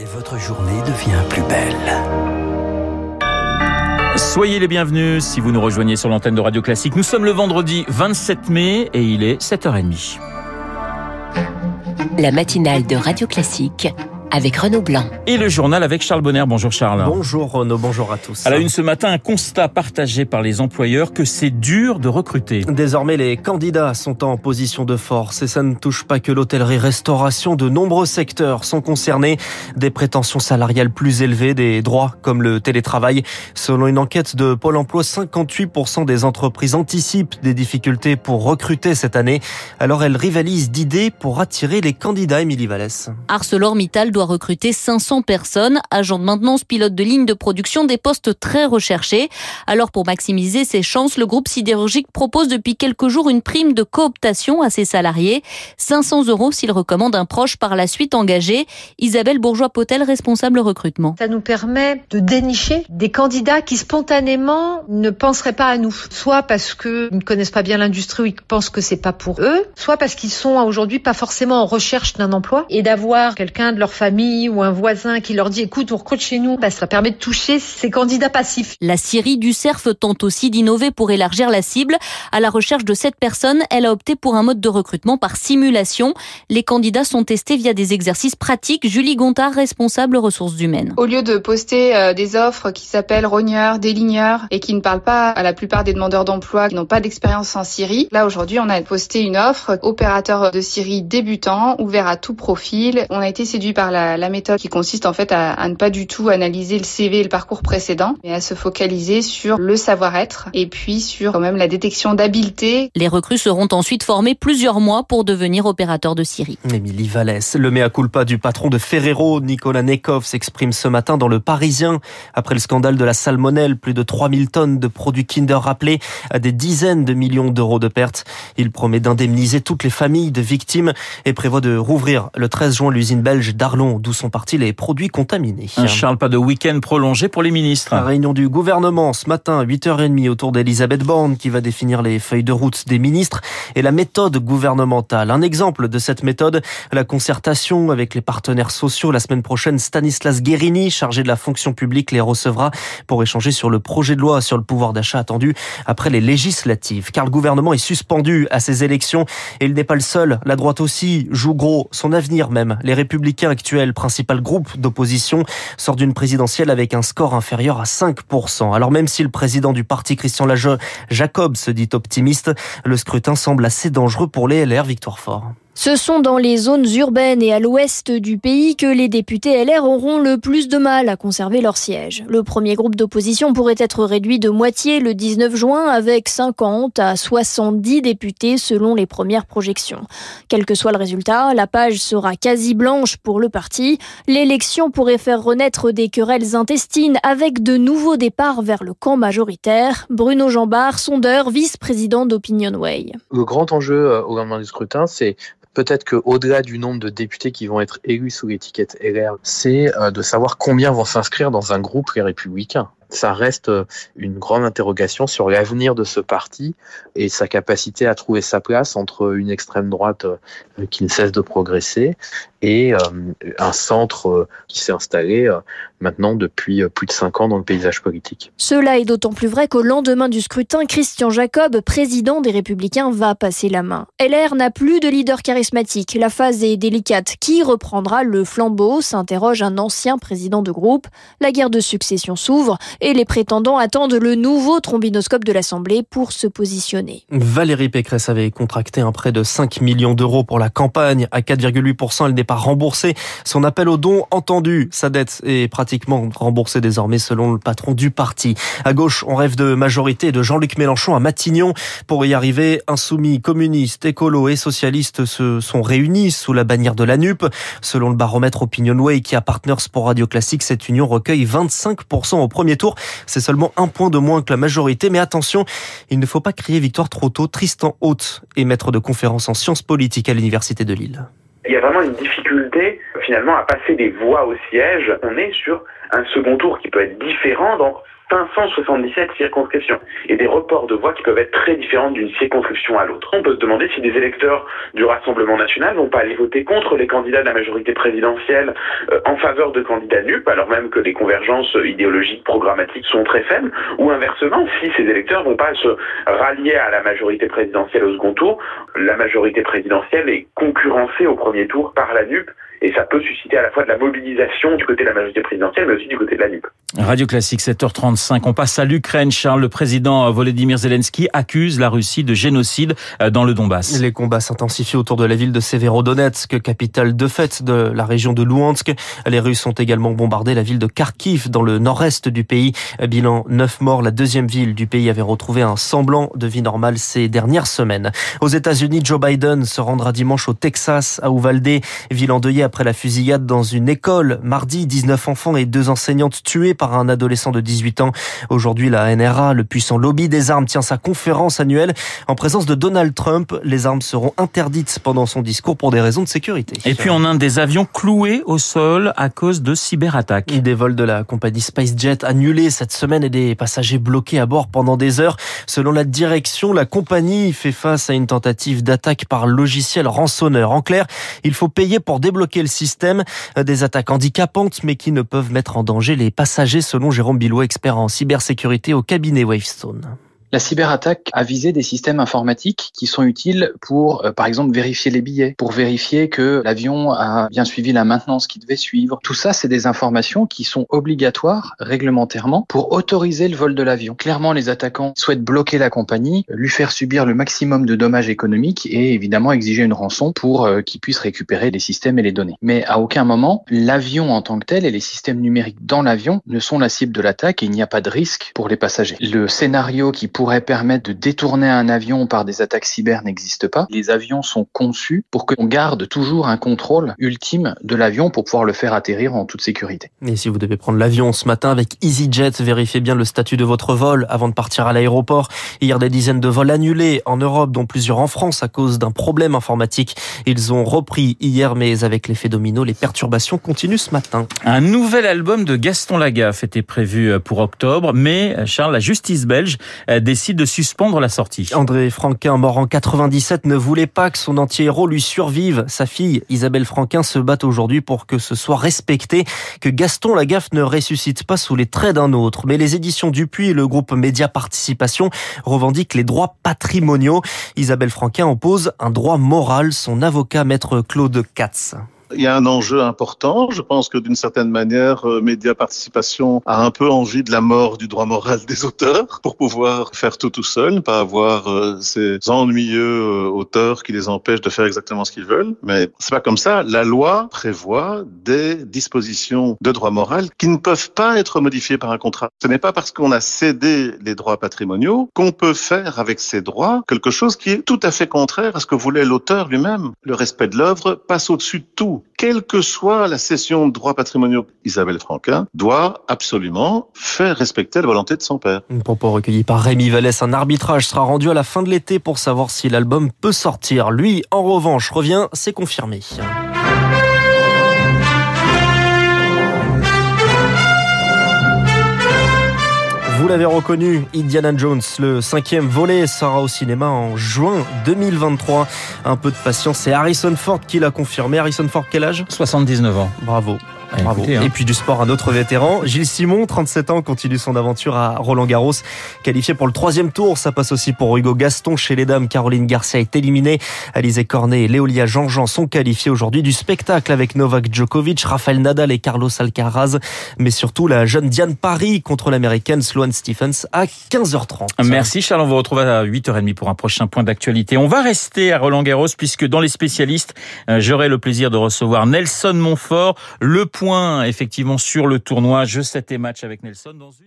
Et votre journée devient plus belle. Soyez les bienvenus si vous nous rejoignez sur l'antenne de Radio Classique. Nous sommes le vendredi 27 mai et il est 7h30. La matinale de Radio Classique avec Renaud Blanc. Et le journal avec Charles Bonner. Bonjour Charles. Bonjour Renaud, bonjour à tous. À la une ce matin, un constat partagé par les employeurs que c'est dur de recruter. Désormais, les candidats sont en position de force et ça ne touche pas que l'hôtellerie-restauration. De nombreux secteurs sont concernés. Des prétentions salariales plus élevées, des droits comme le télétravail. Selon une enquête de Pôle emploi, 58% des entreprises anticipent des difficultés pour recruter cette année. Alors elles rivalisent d'idées pour attirer les candidats, Émilie Vallès. ArcelorMittal doit recruter 500 personnes, agents de maintenance, pilotes de ligne de production, des postes très recherchés. Alors pour maximiser ses chances, le groupe sidérurgique propose depuis quelques jours une prime de cooptation à ses salariés. 500 euros s'il recommande un proche par la suite engagé. Isabelle Bourgeois-Potel, responsable recrutement. Ça nous permet de dénicher des candidats qui spontanément ne penseraient pas à nous. Soit parce qu'ils ne connaissent pas bien l'industrie ou ils pensent que c'est pas pour eux, soit parce qu'ils sont aujourd'hui pas forcément en recherche d'un emploi et d'avoir quelqu'un de leur famille ou un voisin qui leur dit écoute, on recrute chez nous, bah, ça permet de toucher ces candidats passifs. La Syrie du CERF tente aussi d'innover pour élargir la cible. À la recherche de cette personne, elle a opté pour un mode de recrutement par simulation. Les candidats sont testés via des exercices pratiques. Julie Gontard, responsable ressources humaines. Au lieu de poster euh, des offres qui s'appellent rogneurs, déligneurs et qui ne parlent pas à la plupart des demandeurs d'emploi qui n'ont pas d'expérience en Syrie, là aujourd'hui on a posté une offre opérateur de Syrie débutant, ouvert à tout profil. On a été séduit par la la, méthode qui consiste en fait à, à, ne pas du tout analyser le CV et le parcours précédent, mais à se focaliser sur le savoir-être et puis sur quand même la détection d'habileté. Les recrues seront ensuite formées plusieurs mois pour devenir opérateurs de Syrie. Émilie Vallès, le mea culpa du patron de Ferrero, Nicolas Nekov, s'exprime ce matin dans le Parisien. Après le scandale de la salmonelle, plus de 3000 tonnes de produits Kinder rappelés à des dizaines de millions d'euros de pertes. Il promet d'indemniser toutes les familles de victimes et prévoit de rouvrir le 13 juin l'usine belge d'Arlon d'où sont partis les produits contaminés. Un Charles, pas de week-end prolongé pour les ministres. La réunion du gouvernement ce matin à 8h30 autour d'Elisabeth Borne qui va définir les feuilles de route des ministres et la méthode gouvernementale. Un exemple de cette méthode, la concertation avec les partenaires sociaux. La semaine prochaine, Stanislas Guérini, chargé de la fonction publique, les recevra pour échanger sur le projet de loi sur le pouvoir d'achat attendu après les législatives. Car le gouvernement est suspendu à ces élections et il n'est pas le seul. La droite aussi joue gros, son avenir même. Les républicains actuels principal groupe d'opposition, sort d'une présidentielle avec un score inférieur à 5%. Alors même si le président du parti Christian Lajeux, Jacob, se dit optimiste, le scrutin semble assez dangereux pour les LR. Victoire Fort. Ce sont dans les zones urbaines et à l'ouest du pays que les députés LR auront le plus de mal à conserver leur siège. Le premier groupe d'opposition pourrait être réduit de moitié le 19 juin avec 50 à 70 députés selon les premières projections. Quel que soit le résultat, la page sera quasi blanche pour le parti. L'élection pourrait faire renaître des querelles intestines avec de nouveaux départs vers le camp majoritaire. Bruno Jambard, sondeur, vice-président d'Opinion Way. Le grand enjeu euh, au lendemain du scrutin, c'est peut-être qu'au-delà du nombre de députés qui vont être élus sous l'étiquette LR, c'est euh, de savoir combien vont s'inscrire dans un groupe les républicains. Ça reste euh, une grande interrogation sur l'avenir de ce parti et sa capacité à trouver sa place entre une extrême droite euh, qui ne cesse de progresser et un centre qui s'est installé maintenant depuis plus de cinq ans dans le paysage politique. Cela est d'autant plus vrai qu'au lendemain du scrutin, Christian Jacob, président des Républicains, va passer la main. LR n'a plus de leader charismatique. La phase est délicate. Qui reprendra le flambeau s'interroge un ancien président de groupe. La guerre de succession s'ouvre et les prétendants attendent le nouveau trombinoscope de l'Assemblée pour se positionner. Valérie Pécresse avait contracté un prêt de 5 millions d'euros pour la campagne. À 4,8%, elle n'est pas remboursée. Son appel aux dons entendu. Sa dette est pratiquement remboursée désormais selon le patron du parti. À gauche, on rêve de majorité de Jean-Luc Mélenchon à Matignon. Pour y arriver, insoumis, communistes, écolos et socialistes se sont réunis sous la bannière de la NUP. Selon le baromètre Opinionway qui a Partners pour Radio Classique, cette union recueille 25% au premier tour. C'est seulement un point de moins que la majorité. Mais attention, il ne faut pas crier victoire trop tôt. Tristan Haute est maître de conférence en sciences politiques à l'Université de Lille. Il y a vraiment une difficulté finalement à passer des voix au siège, on est sur un second tour qui peut être différent dans 577 circonscriptions et des reports de voix qui peuvent être très différents d'une circonscription à l'autre. On peut se demander si des électeurs du Rassemblement national vont pas aller voter contre les candidats de la majorité présidentielle euh, en faveur de candidats NUP, alors même que les convergences idéologiques programmatiques sont très faibles, ou inversement, si ces électeurs vont pas se rallier à la majorité présidentielle au second tour, la majorité présidentielle est concurrencée au premier tour par la NUP et ça peut susciter à la fois de la mobilisation du côté de la majorité présidentielle, mais aussi du côté de la NUP. Radio Classique 7h35. On passe à l'Ukraine. Charles, le président Volodymyr Zelensky accuse la Russie de génocide euh, dans le Donbass. Les combats s'intensifient autour de la ville de Severodonetsk, capitale de fait de la région de Luhansk. Les Russes ont également bombardé la ville de Kharkiv dans le nord-est du pays. Bilan 9 morts. La deuxième ville du pays avait retrouvé un semblant de vie normale ces dernières semaines. Aux États-Unis, Joe Biden se rendra dimanche au Texas, à Uvalde, ville endeuillée après la fusillade dans une école. Mardi, 19 enfants et deux enseignantes tuées par un adolescent de 18 ans. Aujourd'hui, la NRA, le puissant lobby des armes, tient sa conférence annuelle en présence de Donald Trump. Les armes seront interdites pendant son discours pour des raisons de sécurité. Et puis en Inde, des avions cloués au sol à cause de cyberattaques. Des vols de la compagnie SpiceJet annulés cette semaine et des passagers bloqués à bord pendant des heures. Selon la direction, la compagnie fait face à une tentative d'attaque par logiciel rançonneur. En clair, il faut payer pour débloquer le système. Des attaques handicapantes, mais qui ne peuvent mettre en danger les passagers, selon Jérôme Bilot, expert en cybersécurité au cabinet Wavestone. La cyberattaque a visé des systèmes informatiques qui sont utiles pour, euh, par exemple, vérifier les billets, pour vérifier que l'avion a bien suivi la maintenance qu'il devait suivre. Tout ça, c'est des informations qui sont obligatoires réglementairement pour autoriser le vol de l'avion. Clairement, les attaquants souhaitent bloquer la compagnie, lui faire subir le maximum de dommages économiques et évidemment exiger une rançon pour euh, qu'il puisse récupérer les systèmes et les données. Mais à aucun moment, l'avion en tant que tel et les systèmes numériques dans l'avion ne sont la cible de l'attaque et il n'y a pas de risque pour les passagers. Le scénario qui pourrait pourrait permettre de détourner un avion par des attaques cyber n'existe pas. Les avions sont conçus pour qu'on garde toujours un contrôle ultime de l'avion pour pouvoir le faire atterrir en toute sécurité. Et si vous devez prendre l'avion ce matin avec EasyJet, vérifiez bien le statut de votre vol avant de partir à l'aéroport. Hier, des dizaines de vols annulés en Europe, dont plusieurs en France à cause d'un problème informatique. Ils ont repris hier, mais avec l'effet domino, les perturbations continuent ce matin. Un nouvel album de Gaston Lagaffe était prévu pour octobre, mais Charles, la justice belge décide de suspendre la sortie. André Franquin, mort en 97, ne voulait pas que son anti-héros lui survive. Sa fille, Isabelle Franquin, se bat aujourd'hui pour que ce soit respecté, que Gaston Lagaffe ne ressuscite pas sous les traits d'un autre. Mais les éditions Dupuis et le groupe Média Participation revendiquent les droits patrimoniaux. Isabelle Franquin oppose un droit moral, son avocat maître Claude Katz. Il y a un enjeu important. Je pense que d'une certaine manière, euh, Média Participation a un peu envie de la mort du droit moral des auteurs pour pouvoir faire tout tout seul, pas avoir euh, ces ennuyeux euh, auteurs qui les empêchent de faire exactement ce qu'ils veulent. Mais c'est pas comme ça. La loi prévoit des dispositions de droit moral qui ne peuvent pas être modifiées par un contrat. Ce n'est pas parce qu'on a cédé les droits patrimoniaux qu'on peut faire avec ces droits quelque chose qui est tout à fait contraire à ce que voulait l'auteur lui-même. Le respect de l'œuvre passe au-dessus de tout quelle que soit la cession de droits patrimoniaux, Isabelle Franquin doit absolument faire respecter la volonté de son père. Un propos recueilli par Rémi Vallès. Un arbitrage sera rendu à la fin de l'été pour savoir si l'album peut sortir. Lui, en revanche, revient, c'est confirmé. Vous l'avez reconnu, Indiana Jones, le cinquième volet, sera au cinéma en juin 2023. Un peu de patience, c'est Harrison Ford qui l'a confirmé. Harrison Ford, quel âge? 79 ans. Bravo. Bravo. Écoutez, hein. Et puis du sport, un autre vétéran. Gilles Simon, 37 ans, continue son aventure à Roland Garros. Qualifié pour le troisième tour, ça passe aussi pour Hugo Gaston. Chez les dames, Caroline Garcia est éliminée. Alizé Cornet et Léolia Jean-Jean sont qualifiés aujourd'hui du spectacle avec Novak Djokovic, Rafael Nadal et Carlos Alcaraz. Mais surtout la jeune Diane Paris contre l'américaine Sloane Stephens à 15h30. Merci Charles, on vous retrouve à 8h30 pour un prochain point d'actualité. On va rester à Roland Garros puisque dans les spécialistes, euh, j'aurai le plaisir de recevoir Nelson Montfort, le point effectivement sur le tournoi. Je 7 et match avec Nelson dans une